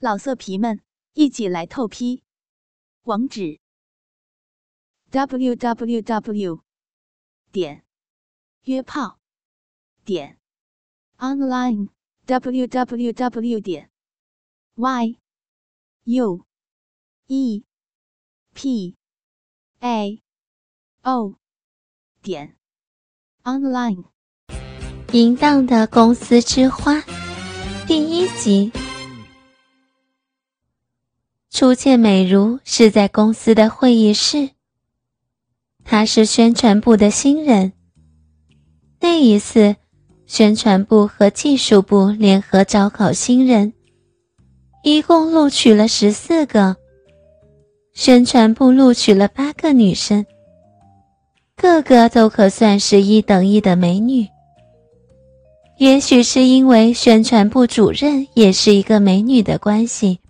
老色皮们，一起来透批！网址：w w w 点约炮点 online w w w 点 y u e p a o 点 online。淫荡的公司之花第一集。初见美如是在公司的会议室。她是宣传部的新人。那一次，宣传部和技术部联合招考新人，一共录取了十四个。宣传部录取了八个女生，个个都可算是一等一的美女。也许是因为宣传部主任也是一个美女的关系。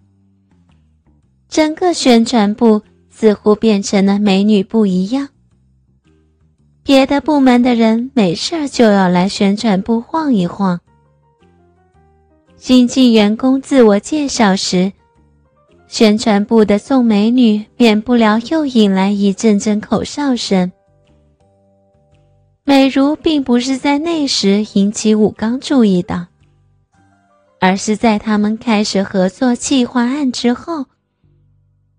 整个宣传部似乎变成了美女部一样。别的部门的人没事就要来宣传部晃一晃。新进员工自我介绍时，宣传部的宋美女免不了又引来一阵阵口哨声。美如并不是在那时引起武刚注意的，而是在他们开始合作计划案之后。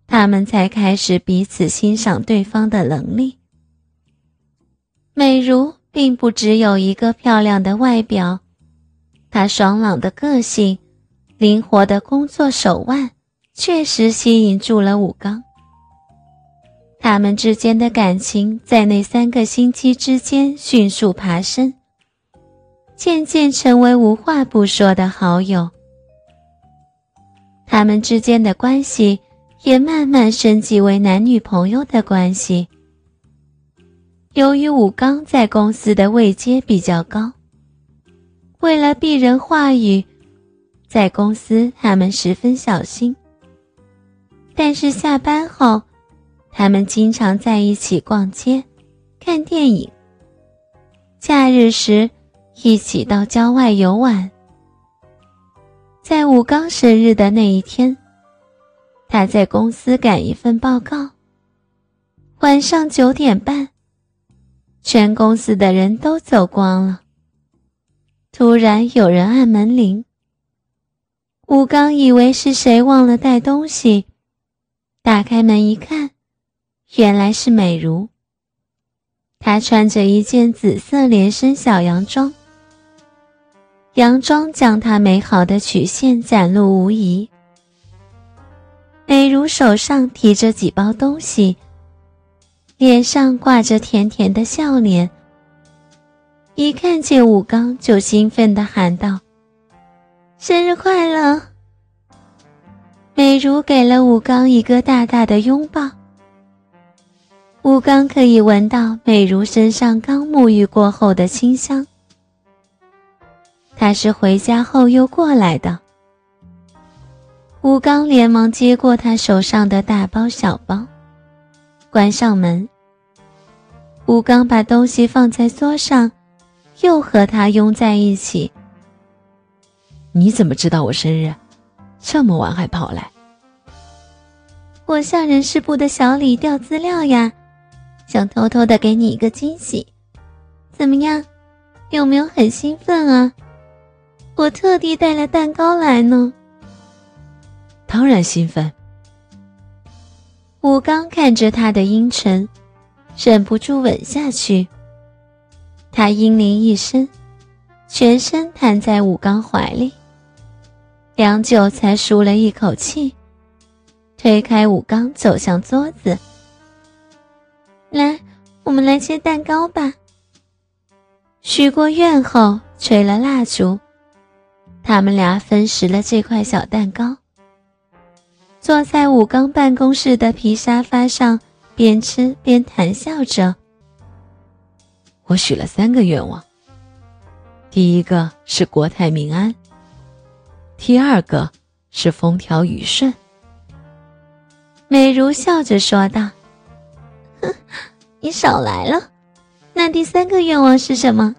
他们才开始彼此欣赏对方的能力。美如并不只有一个漂亮的外表，她爽朗的个性、灵活的工作手腕，确实吸引住了武刚。他们之间的感情在那三个星期之间迅速爬升，渐渐成为无话不说的好友。他们之间的关系。也慢慢升级为男女朋友的关系。由于武刚在公司的位阶比较高，为了避人话语，在公司他们十分小心。但是下班后，他们经常在一起逛街、看电影。假日时，一起到郊外游玩。在武刚生日的那一天。他在公司赶一份报告。晚上九点半，全公司的人都走光了。突然有人按门铃。吴刚以为是谁忘了带东西，打开门一看，原来是美如。她穿着一件紫色连身小洋装，洋装将她美好的曲线展露无遗。美如手上提着几包东西，脸上挂着甜甜的笑脸。一看见武刚，就兴奋地喊道：“生日快乐！”美如给了武刚一个大大的拥抱。武刚可以闻到美如身上刚沐浴过后的清香。他是回家后又过来的。吴刚连忙接过他手上的大包小包，关上门。吴刚把东西放在桌上，又和他拥在一起。你怎么知道我生日？这么晚还跑来？我向人事部的小李调资料呀，想偷偷的给你一个惊喜。怎么样？有没有很兴奋啊？我特地带了蛋糕来呢。当然兴奋。武刚看着他的阴沉，忍不住吻下去。他阴灵一身，全身瘫在武刚怀里，良久才舒了一口气，推开武刚走向桌子。来，我们来切蛋糕吧。许过愿后，吹了蜡烛，他们俩分食了这块小蛋糕。坐在武刚办公室的皮沙发上，边吃边谈笑着。我许了三个愿望，第一个是国泰民安，第二个是风调雨顺。美如笑着说道：“哼，你少来了。那第三个愿望是什么？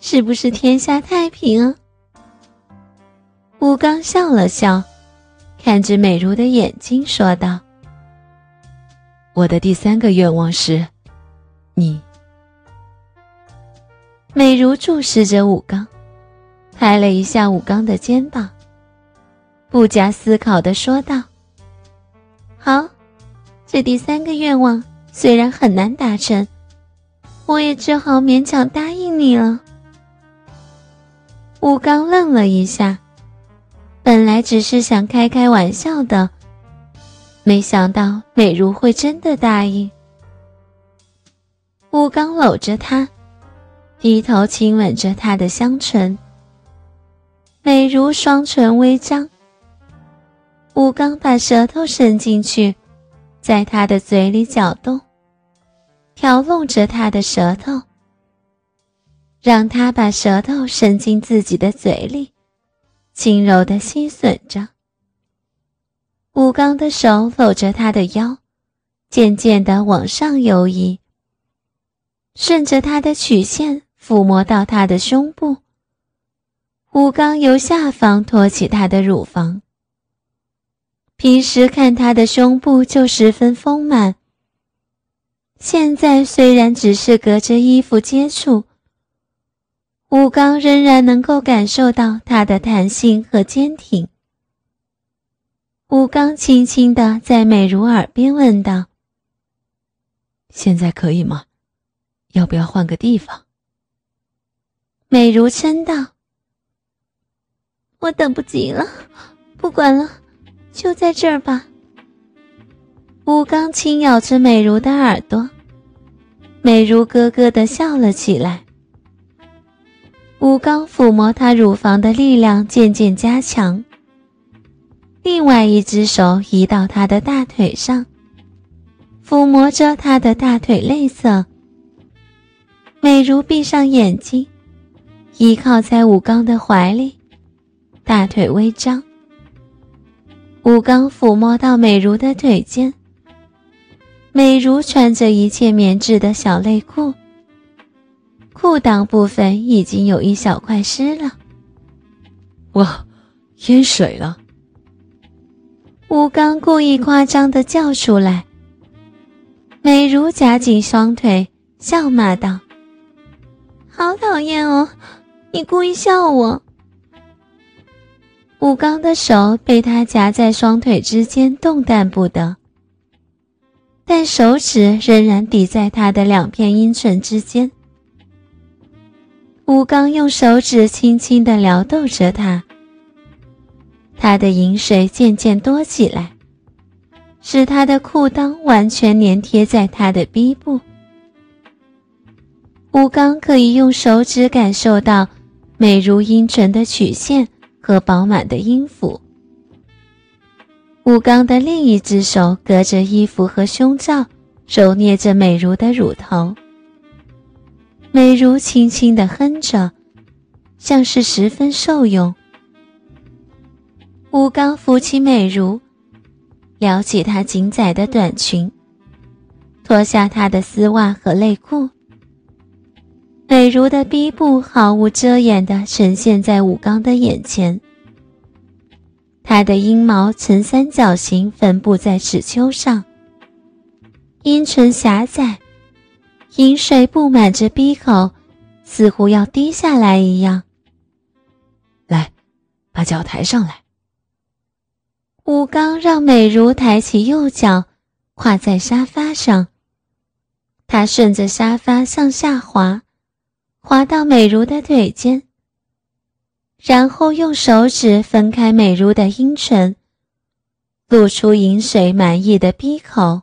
是不是天下太平啊？”武刚笑了笑。看着美如的眼睛说道：“我的第三个愿望是，你。”美如注视着武刚，拍了一下武刚的肩膀，不假思考的说道：“好，这第三个愿望虽然很难达成，我也只好勉强答应你了。”武刚愣了一下。本来只是想开开玩笑的，没想到美如会真的答应。吴刚搂着她，低头亲吻着她的香唇。美如双唇微张，吴刚把舌头伸进去，在她的嘴里搅动，挑弄着她的舌头，让她把舌头伸进自己的嘴里。轻柔的吸吮着，吴刚的手搂着她的腰，渐渐的往上游移，顺着她的曲线抚摸到她的胸部。吴刚由下方托起她的乳房。平时看她的胸部就十分丰满，现在虽然只是隔着衣服接触。吴刚仍然能够感受到它的弹性和坚挺。吴刚轻轻地在美如耳边问道：“现在可以吗？要不要换个地方？”美如嗔道：“我等不及了，不管了，就在这儿吧。”吴刚轻咬着美如的耳朵，美如咯咯地笑了起来。吴刚抚摸她乳房的力量渐渐加强，另外一只手移到她的大腿上，抚摸着她的大腿内侧。美如闭上眼睛，依靠在吴刚的怀里，大腿微张。吴刚抚摸到美如的腿间，美如穿着一件棉质的小内裤。裤裆部分已经有一小块湿了，哇，淹水了！吴刚故意夸张的叫出来。美如夹紧双腿，笑骂道：“好讨厌哦，你故意笑我！”吴刚的手被他夹在双腿之间，动弹不得，但手指仍然抵在他的两片阴唇之间。吴刚用手指轻轻地撩逗着她，她的饮水渐渐多起来，使她的裤裆完全粘贴在他的逼部。吴刚可以用手指感受到美如阴唇的曲线和饱满的阴府。吴刚的另一只手隔着衣服和胸罩，揉捏着美如的乳头。美如轻轻的哼着，像是十分受用。吴刚扶起美如，撩起她紧窄的短裙，脱下她的丝袜和内裤。美如的逼部毫无遮掩地呈现在武刚的眼前，她的阴毛呈三角形分布在齿丘上，阴唇狭窄。饮水布满着鼻口，似乎要滴下来一样。来，把脚抬上来。武刚让美如抬起右脚，跨在沙发上。他顺着沙发向下滑，滑到美如的腿间，然后用手指分开美如的阴唇，露出饮水满意的鼻口。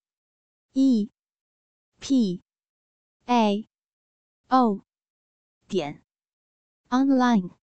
e p a o 点 online。